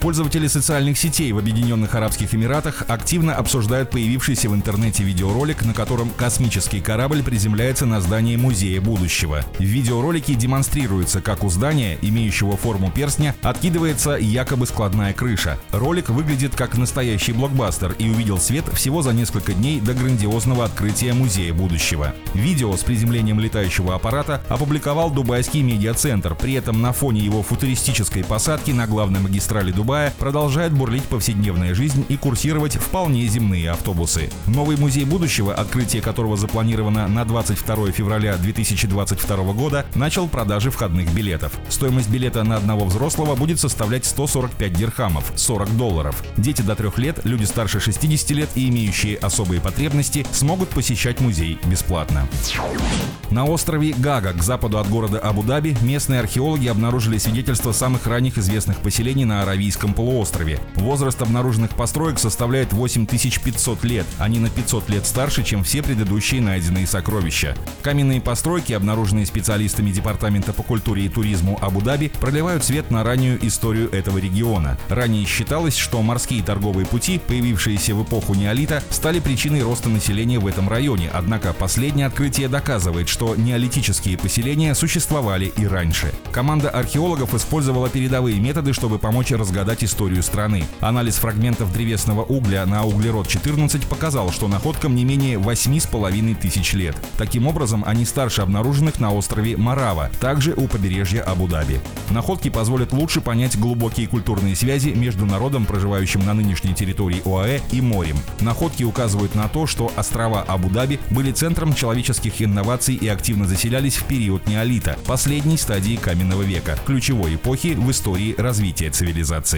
Пользователи социальных сетей в Объединенных Арабских Эмиратах активно обсуждают появившийся в интернете видеоролик, на котором космический корабль приземляется на здание Музея будущего. В видеоролике демонстрируется, как у здания, имеющего форму перстня, откидывается якобы складная крыша. Ролик выглядит как настоящий блокбастер и увидел свет всего за несколько дней до грандиозного открытия Музея будущего. Видео с приземлением летающего аппарата опубликовал дубайский медиацентр. При этом на фоне его футуристической посадки на главной магистрали Дубая Дубая продолжает бурлить повседневная жизнь и курсировать вполне земные автобусы. Новый музей будущего, открытие которого запланировано на 22 февраля 2022 года, начал продажи входных билетов. Стоимость билета на одного взрослого будет составлять 145 дирхамов, 40 долларов. Дети до 3 лет, люди старше 60 лет и имеющие особые потребности смогут посещать музей бесплатно. На острове Гага, к западу от города Абу-Даби, местные археологи обнаружили свидетельства самых ранних известных поселений на Аравийском полуострове. Возраст обнаруженных построек составляет 8500 лет. Они на 500 лет старше, чем все предыдущие найденные сокровища. Каменные постройки, обнаруженные специалистами Департамента по культуре и туризму Абу-Даби, проливают свет на раннюю историю этого региона. Ранее считалось, что морские торговые пути, появившиеся в эпоху неолита, стали причиной роста населения в этом районе, однако последнее открытие доказывает, что неолитические поселения существовали и раньше. Команда археологов использовала передовые методы, чтобы помочь разгадать историю страны. Анализ фрагментов древесного угля на углерод-14 показал, что находкам не менее 8,5 тысяч лет. Таким образом, они старше обнаруженных на острове Марава, также у побережья Абу-Даби. Находки позволят лучше понять глубокие культурные связи между народом, проживающим на нынешней территории ОАЭ, и морем. Находки указывают на то, что острова Абу-Даби были центром человеческих инноваций и активно заселялись в период неолита, последней стадии каменного века, ключевой эпохи в истории развития цивилизации.